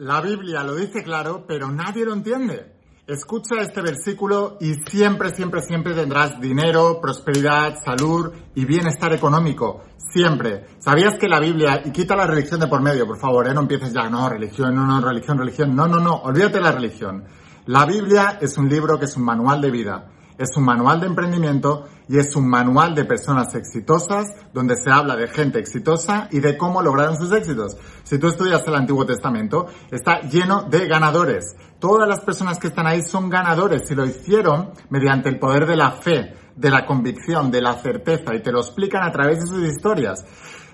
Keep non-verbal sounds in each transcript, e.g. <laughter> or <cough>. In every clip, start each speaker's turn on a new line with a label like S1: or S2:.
S1: La Biblia lo dice claro, pero nadie lo entiende. Escucha este versículo y siempre, siempre, siempre tendrás dinero, prosperidad, salud y bienestar económico. Siempre. ¿Sabías que la Biblia, y quita la religión de por medio, por favor, ¿eh? no empieces ya, no, religión, no, no, religión, religión, no, no, no, olvídate de la religión. La Biblia es un libro que es un manual de vida es un manual de emprendimiento y es un manual de personas exitosas donde se habla de gente exitosa y de cómo lograron sus éxitos. Si tú estudias el Antiguo Testamento, está lleno de ganadores. Todas las personas que están ahí son ganadores y lo hicieron mediante el poder de la fe, de la convicción, de la certeza y te lo explican a través de sus historias.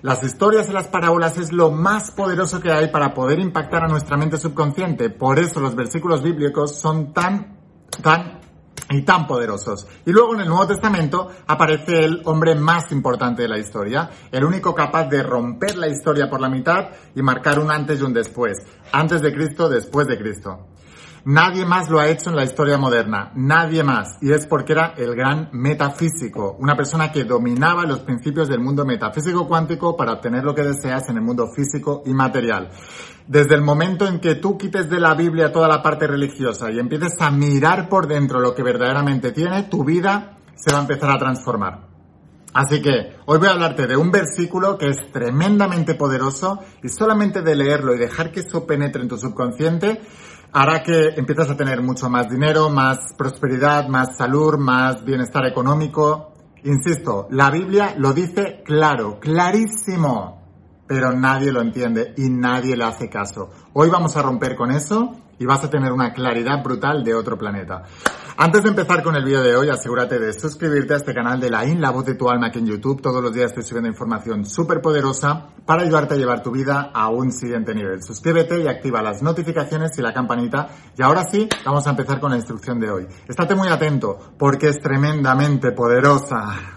S1: Las historias y las parábolas es lo más poderoso que hay para poder impactar a nuestra mente subconsciente. Por eso los versículos bíblicos son tan, tan y tan poderosos. Y luego en el Nuevo Testamento aparece el hombre más importante de la historia, el único capaz de romper la historia por la mitad y marcar un antes y un después. Antes de Cristo, después de Cristo. Nadie más lo ha hecho en la historia moderna, nadie más. Y es porque era el gran metafísico, una persona que dominaba los principios del mundo metafísico cuántico para obtener lo que deseas en el mundo físico y material. Desde el momento en que tú quites de la Biblia toda la parte religiosa y empieces a mirar por dentro lo que verdaderamente tiene, tu vida se va a empezar a transformar. Así que hoy voy a hablarte de un versículo que es tremendamente poderoso y solamente de leerlo y dejar que eso penetre en tu subconsciente hará que empieces a tener mucho más dinero, más prosperidad, más salud, más bienestar económico. Insisto, la Biblia lo dice claro, clarísimo pero nadie lo entiende y nadie le hace caso. Hoy vamos a romper con eso y vas a tener una claridad brutal de otro planeta. Antes de empezar con el vídeo de hoy, asegúrate de suscribirte a este canal de la IN, la voz de tu alma, que en YouTube todos los días estoy subiendo información súper poderosa para ayudarte a llevar tu vida a un siguiente nivel. Suscríbete y activa las notificaciones y la campanita. Y ahora sí, vamos a empezar con la instrucción de hoy. Estate muy atento porque es tremendamente poderosa.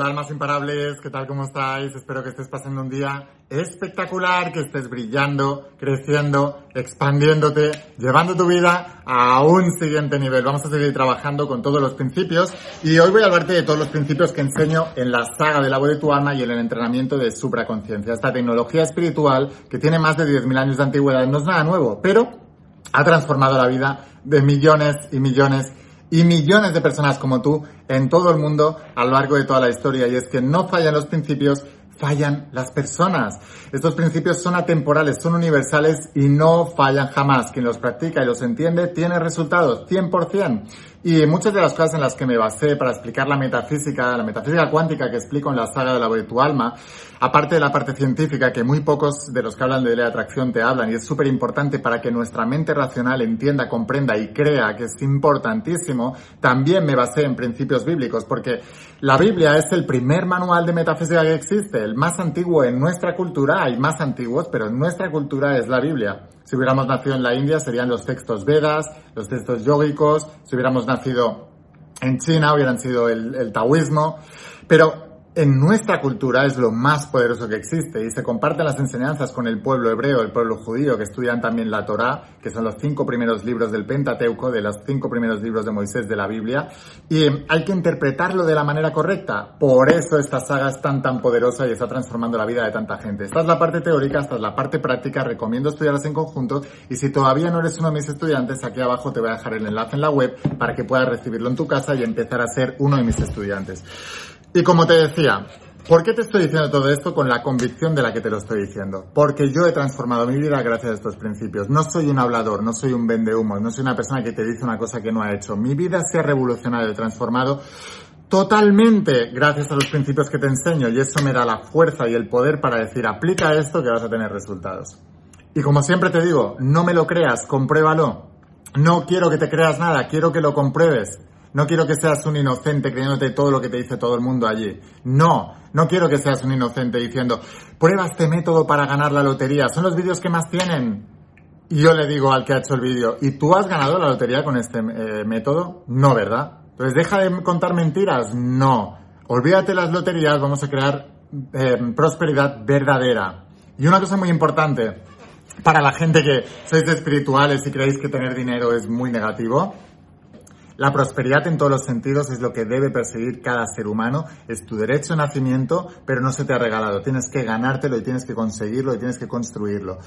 S1: Hola almas imparables, ¿qué tal? ¿Cómo estáis? Espero que estés pasando un día espectacular, que estés brillando, creciendo, expandiéndote, llevando tu vida a un siguiente nivel. Vamos a seguir trabajando con todos los principios y hoy voy a hablarte de todos los principios que enseño en la saga de la voz de tu alma y en el entrenamiento de supraconciencia. Esta tecnología espiritual que tiene más de 10.000 años de antigüedad no es nada nuevo, pero ha transformado la vida de millones y millones y millones de personas como tú en todo el mundo a lo largo de toda la historia. Y es que no fallan los principios, fallan las personas. Estos principios son atemporales, son universales y no fallan jamás. Quien los practica y los entiende tiene resultados 100%. Y muchas de las cosas en las que me basé para explicar la metafísica, la metafísica cuántica que explico en la saga de la de tu alma, aparte de la parte científica que muy pocos de los que hablan de la atracción te hablan y es súper importante para que nuestra mente racional entienda, comprenda y crea que es importantísimo, también me basé en principios bíblicos porque la Biblia es el primer manual de metafísica que existe, el más antiguo en nuestra cultura, hay más antiguos, pero en nuestra cultura es la Biblia. Si hubiéramos nacido en la India serían los textos Vedas, los textos yógicos, si hubiéramos nacido en China hubieran sido el, el taoísmo, pero en nuestra cultura es lo más poderoso que existe y se comparten las enseñanzas con el pueblo hebreo, el pueblo judío, que estudian también la Torá, que son los cinco primeros libros del Pentateuco, de los cinco primeros libros de Moisés de la Biblia, y hay que interpretarlo de la manera correcta. Por eso esta saga es tan tan poderosa y está transformando la vida de tanta gente. Esta es la parte teórica, esta es la parte práctica, recomiendo estudiarlas en conjunto y si todavía no eres uno de mis estudiantes, aquí abajo te voy a dejar el enlace en la web para que puedas recibirlo en tu casa y empezar a ser uno de mis estudiantes. Y como te decía, ¿por qué te estoy diciendo todo esto con la convicción de la que te lo estoy diciendo? Porque yo he transformado mi vida gracias a estos principios. No soy un hablador, no soy un vendehumos, no soy una persona que te dice una cosa que no ha hecho. Mi vida se ha revolucionado y transformado totalmente gracias a los principios que te enseño y eso me da la fuerza y el poder para decir aplica esto que vas a tener resultados. Y como siempre te digo, no me lo creas, compruébalo. No quiero que te creas nada, quiero que lo compruebes. No quiero que seas un inocente creyéndote todo lo que te dice todo el mundo allí. No, no quiero que seas un inocente diciendo, prueba este método para ganar la lotería. Son los vídeos que más tienen. Y yo le digo al que ha hecho el vídeo, ¿y tú has ganado la lotería con este eh, método? No, ¿verdad? Entonces, ¿deja de contar mentiras? No. Olvídate las loterías, vamos a crear eh, prosperidad verdadera. Y una cosa muy importante, para la gente que sois espirituales y creéis que tener dinero es muy negativo, la prosperidad en todos los sentidos es lo que debe perseguir cada ser humano, es tu derecho de nacimiento, pero no se te ha regalado, tienes que ganártelo y tienes que conseguirlo y tienes que construirlo.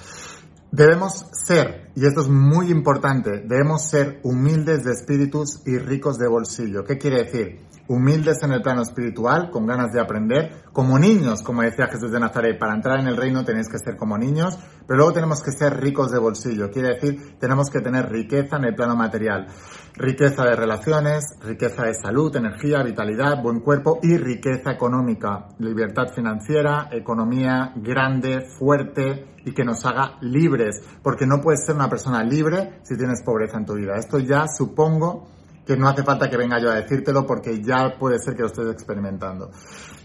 S1: Debemos ser, y esto es muy importante, debemos ser humildes de espíritus y ricos de bolsillo. ¿Qué quiere decir? Humildes en el plano espiritual, con ganas de aprender, como niños, como decía Jesús de Nazaret, para entrar en el reino tenéis que ser como niños, pero luego tenemos que ser ricos de bolsillo, quiere decir, tenemos que tener riqueza en el plano material, riqueza de relaciones, riqueza de salud, energía, vitalidad, buen cuerpo y riqueza económica, libertad financiera, economía grande, fuerte y que nos haga libres, porque no puedes ser una persona libre si tienes pobreza en tu vida. Esto ya supongo que no hace falta que venga yo a decírtelo porque ya puede ser que lo estés experimentando.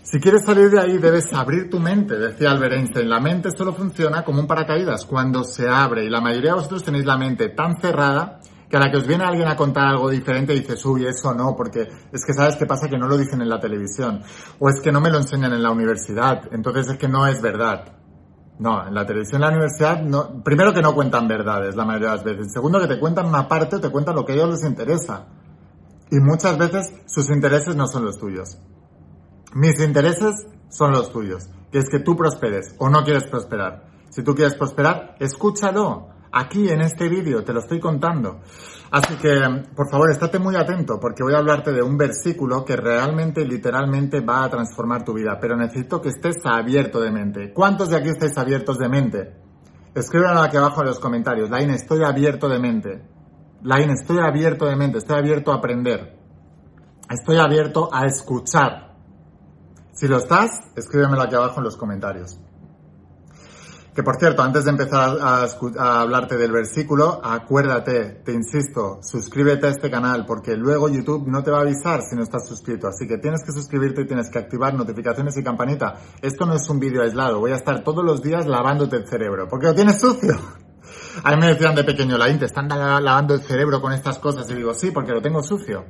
S1: Si quieres salir de ahí debes abrir tu mente, decía Albert Einstein. La mente solo funciona como un paracaídas cuando se abre y la mayoría de vosotros tenéis la mente tan cerrada que a la que os viene alguien a contar algo diferente dices, uy, eso no, porque es que sabes qué pasa que no lo dicen en la televisión o es que no me lo enseñan en la universidad, entonces es que no es verdad. No, en la televisión, en la universidad, primero que no cuentan verdades la mayoría de las veces. Segundo que te cuentan una parte o te cuentan lo que a ellos les interesa. Y muchas veces sus intereses no son los tuyos. Mis intereses son los tuyos, que es que tú prosperes o no quieres prosperar. Si tú quieres prosperar, escúchalo. Aquí en este vídeo te lo estoy contando. Así que, por favor, estate muy atento porque voy a hablarte de un versículo que realmente, literalmente va a transformar tu vida. Pero necesito que estés abierto de mente. ¿Cuántos de aquí estáis abiertos de mente? Escríbanlo aquí abajo en los comentarios. Line, estoy abierto de mente. Line, estoy abierto de mente, estoy abierto a aprender. Estoy abierto a escuchar. Si lo estás, escríbemelo aquí abajo en los comentarios. Que por cierto, antes de empezar a, hablarte del versículo, acuérdate, te insisto, suscríbete a este canal porque luego YouTube no te va a avisar si no estás suscrito. Así que tienes que suscribirte y tienes que activar notificaciones y campanita. Esto no es un vídeo aislado, voy a estar todos los días lavándote el cerebro porque lo tienes sucio. A mí me decían de pequeño, la te están lavando el cerebro con estas cosas. Y digo, sí, porque lo tengo sucio.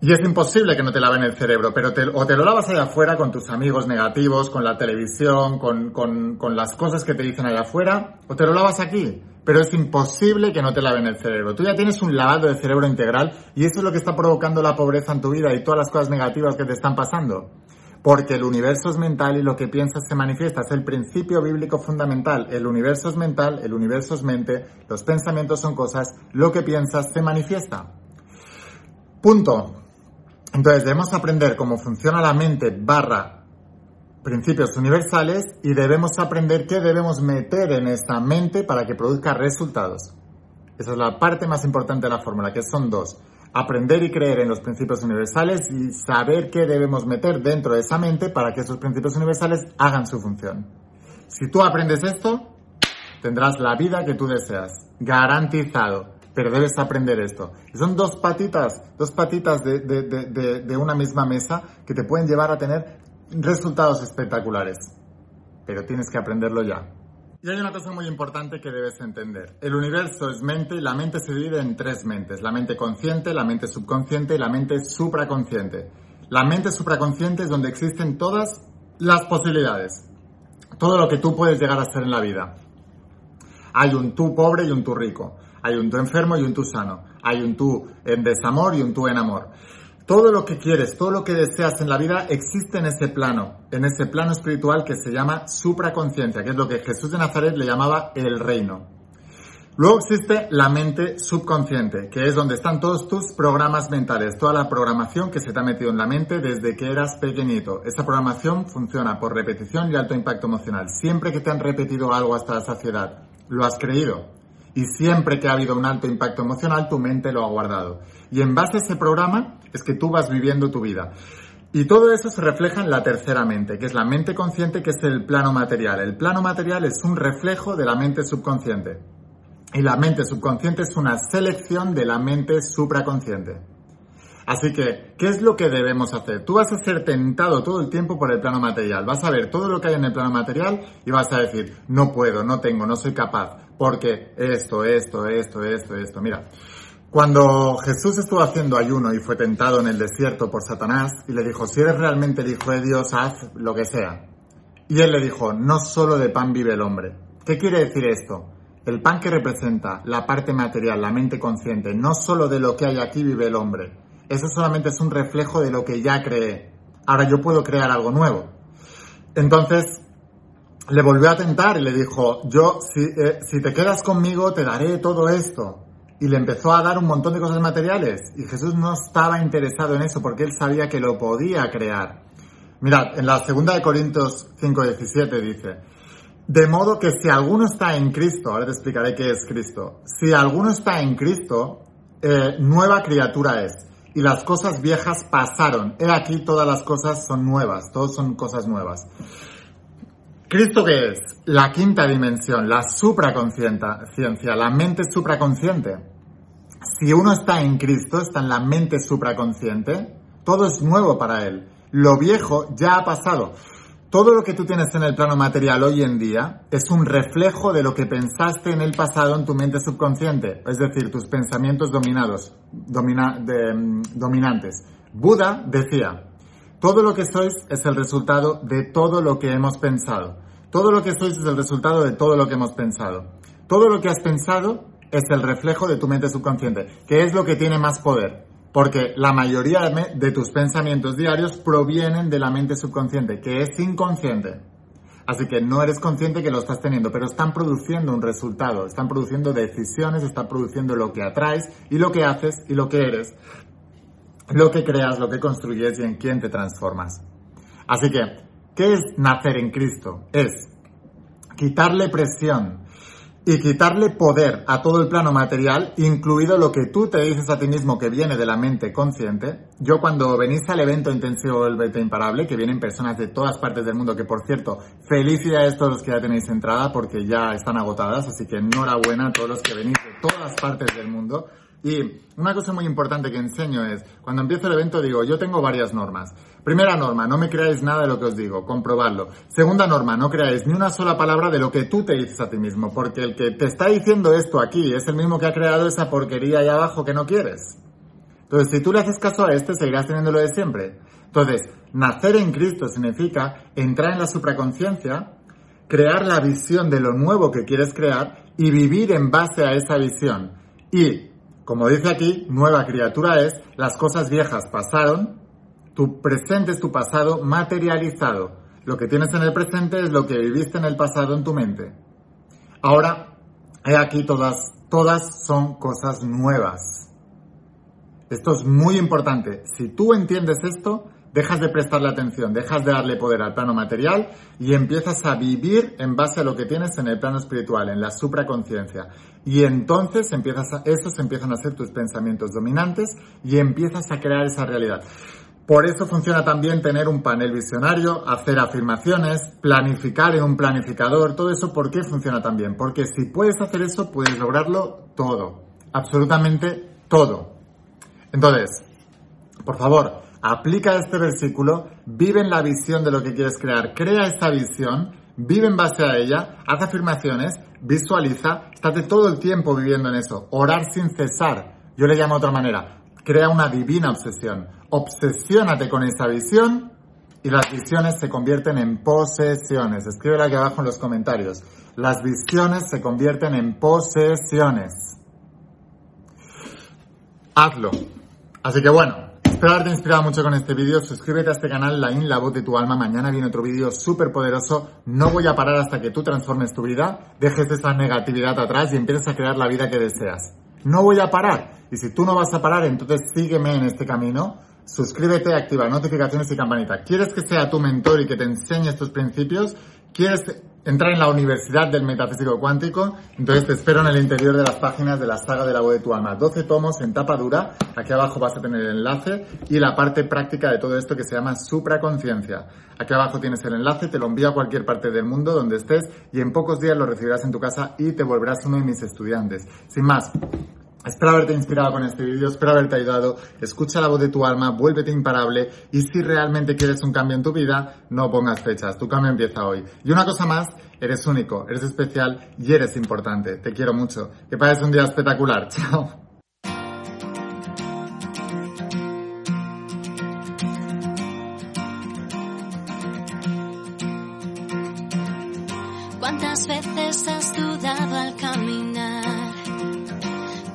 S1: Y es imposible que no te laven el cerebro, pero o te lo lavas allá afuera con tus amigos negativos, con la televisión, con, con, con las cosas que te dicen allá afuera, o te lo lavas aquí. Pero es imposible que no te laven el cerebro. Tú ya tienes un lavado de cerebro integral y eso es lo que está provocando la pobreza en tu vida y todas las cosas negativas que te están pasando. Porque el universo es mental y lo que piensas se manifiesta. Es el principio bíblico fundamental. El universo es mental, el universo es mente, los pensamientos son cosas, lo que piensas se manifiesta. Punto. Entonces debemos aprender cómo funciona la mente barra principios universales y debemos aprender qué debemos meter en esta mente para que produzca resultados. Esa es la parte más importante de la fórmula, que son dos aprender y creer en los principios universales y saber qué debemos meter dentro de esa mente para que esos principios universales hagan su función. Si tú aprendes esto, tendrás la vida que tú deseas, garantizado. Pero debes aprender esto. son dos patitas, dos patitas de, de una misma mesa que te pueden llevar a tener resultados espectaculares. Pero tienes que aprenderlo ya. Y hay una cosa muy importante que debes entender. El universo es mente y la mente se divide en tres mentes. La mente consciente, la mente subconsciente y la mente supraconsciente. La mente supraconsciente es donde existen todas las posibilidades. Todo lo que tú puedes llegar a ser en la vida. Hay un tú pobre y un tú rico. Hay un tú enfermo y un tú sano. Hay un tú en desamor y un tú en amor. Todo lo que quieres, todo lo que deseas en la vida existe en ese plano, en ese plano espiritual que se llama supraconciencia, que es lo que Jesús de Nazaret le llamaba el reino. Luego existe la mente subconsciente, que es donde están todos tus programas mentales, toda la programación que se te ha metido en la mente desde que eras pequeñito. Esa programación funciona por repetición y alto impacto emocional. Siempre que te han repetido algo hasta la saciedad, lo has creído. Y siempre que ha habido un alto impacto emocional, tu mente lo ha guardado. Y en base a ese programa es que tú vas viviendo tu vida. Y todo eso se refleja en la tercera mente, que es la mente consciente, que es el plano material. El plano material es un reflejo de la mente subconsciente. Y la mente subconsciente es una selección de la mente supraconsciente. Así que, ¿qué es lo que debemos hacer? Tú vas a ser tentado todo el tiempo por el plano material. Vas a ver todo lo que hay en el plano material y vas a decir, no puedo, no tengo, no soy capaz porque esto, esto, esto, esto, esto. Mira, Cuando Jesús estuvo haciendo ayuno y fue tentado en el desierto por Satanás y le dijo, si eres realmente el Hijo de Dios, haz lo que sea. Y él le dijo, no solo de pan vive el hombre. ¿Qué quiere decir esto? El pan que representa la parte material, la mente consciente, no solo de lo que hay aquí vive el hombre. Eso solamente es un reflejo de lo que ya creé. Ahora yo puedo crear algo nuevo. Entonces, le volvió a tentar y le dijo, yo, si, eh, si te quedas conmigo, te daré todo esto y le empezó a dar un montón de cosas materiales. Y Jesús no estaba interesado en eso porque él sabía que lo podía crear. Mirad, en la segunda de Corintios 5:17 dice, de modo que si alguno está en Cristo, ahora te explicaré qué es Cristo, si alguno está en Cristo, eh, nueva criatura es. Y las cosas viejas pasaron. He aquí todas las cosas son nuevas, todas son cosas nuevas. ¿Cristo qué es? La quinta dimensión, la supraconsciencia, la mente supraconsciente. Si uno está en Cristo, está en la mente supraconsciente, todo es nuevo para él. Lo viejo ya ha pasado. Todo lo que tú tienes en el plano material hoy en día es un reflejo de lo que pensaste en el pasado en tu mente subconsciente, es decir, tus pensamientos dominados, mm, dominantes. Buda decía, todo lo que sois es el resultado de todo lo que hemos pensado. Todo lo que sois es el resultado de todo lo que hemos pensado. Todo lo que has pensado es el reflejo de tu mente subconsciente, que es lo que tiene más poder. Porque la mayoría de tus pensamientos diarios provienen de la mente subconsciente, que es inconsciente. Así que no eres consciente que lo estás teniendo, pero están produciendo un resultado, están produciendo decisiones, están produciendo lo que atraes y lo que haces y lo que eres lo que creas, lo que construyes y en quién te transformas. Así que, ¿qué es nacer en Cristo? Es quitarle presión y quitarle poder a todo el plano material, incluido lo que tú te dices a ti mismo que viene de la mente consciente. Yo cuando venís al evento intensivo del Vete Imparable, que vienen personas de todas partes del mundo, que por cierto, felicidades a todos los que ya tenéis entrada porque ya están agotadas, así que enhorabuena a todos los que venís de todas partes del mundo. Y una cosa muy importante que enseño es, cuando empiezo el evento digo, yo tengo varias normas. Primera norma, no me creáis nada de lo que os digo, comprobadlo. Segunda norma, no creáis ni una sola palabra de lo que tú te dices a ti mismo, porque el que te está diciendo esto aquí es el mismo que ha creado esa porquería ahí abajo que no quieres. Entonces, si tú le haces caso a este, seguirás teniendo lo de siempre. Entonces, nacer en Cristo significa entrar en la supraconciencia, crear la visión de lo nuevo que quieres crear y vivir en base a esa visión. Y como dice aquí, nueva criatura es, las cosas viejas pasaron, tu presente es tu pasado materializado. Lo que tienes en el presente es lo que viviste en el pasado en tu mente. Ahora, he aquí todas, todas son cosas nuevas. Esto es muy importante. Si tú entiendes esto, dejas de prestarle atención, dejas de darle poder al plano material y empiezas a vivir en base a lo que tienes en el plano espiritual, en la supraconciencia. Y entonces empiezas a, esos empiezan a ser tus pensamientos dominantes y empiezas a crear esa realidad. Por eso funciona también tener un panel visionario, hacer afirmaciones, planificar en un planificador, todo eso, ¿por qué funciona también? Porque si puedes hacer eso, puedes lograrlo todo, absolutamente todo. Entonces, por favor, aplica este versículo, vive en la visión de lo que quieres crear, crea esa visión, vive en base a ella, haz afirmaciones, visualiza, estate todo el tiempo viviendo en eso, orar sin cesar. Yo le llamo de otra manera, crea una divina obsesión, obsesiónate con esa visión y las visiones se convierten en posesiones. Escríbela aquí abajo en los comentarios. Las visiones se convierten en posesiones. Hazlo. Así que bueno, Espero haberte inspirado mucho con este vídeo. Suscríbete a este canal, La In, la voz de tu alma. Mañana viene otro vídeo súper poderoso. No voy a parar hasta que tú transformes tu vida, dejes esa negatividad atrás y empieces a crear la vida que deseas. No voy a parar. Y si tú no vas a parar, entonces sígueme en este camino. Suscríbete, activa notificaciones y campanita. ¿Quieres que sea tu mentor y que te enseñe estos principios? ¿Quieres entrar en la Universidad del Metafísico Cuántico, entonces te espero en el interior de las páginas de la saga de la voz de tu alma. 12 tomos en tapa dura, aquí abajo vas a tener el enlace y la parte práctica de todo esto que se llama supraconciencia. Aquí abajo tienes el enlace, te lo envío a cualquier parte del mundo donde estés y en pocos días lo recibirás en tu casa y te volverás uno de mis estudiantes. Sin más, Espero haberte inspirado con este vídeo, espero haberte ayudado. Escucha la voz de tu alma, vuélvete imparable y si realmente quieres un cambio en tu vida, no pongas fechas, tu cambio empieza hoy. Y una cosa más, eres único, eres especial y eres importante. Te quiero mucho. Que pases un día espectacular. <laughs> Chao.
S2: ¿Cuántas veces has dudado al caminar?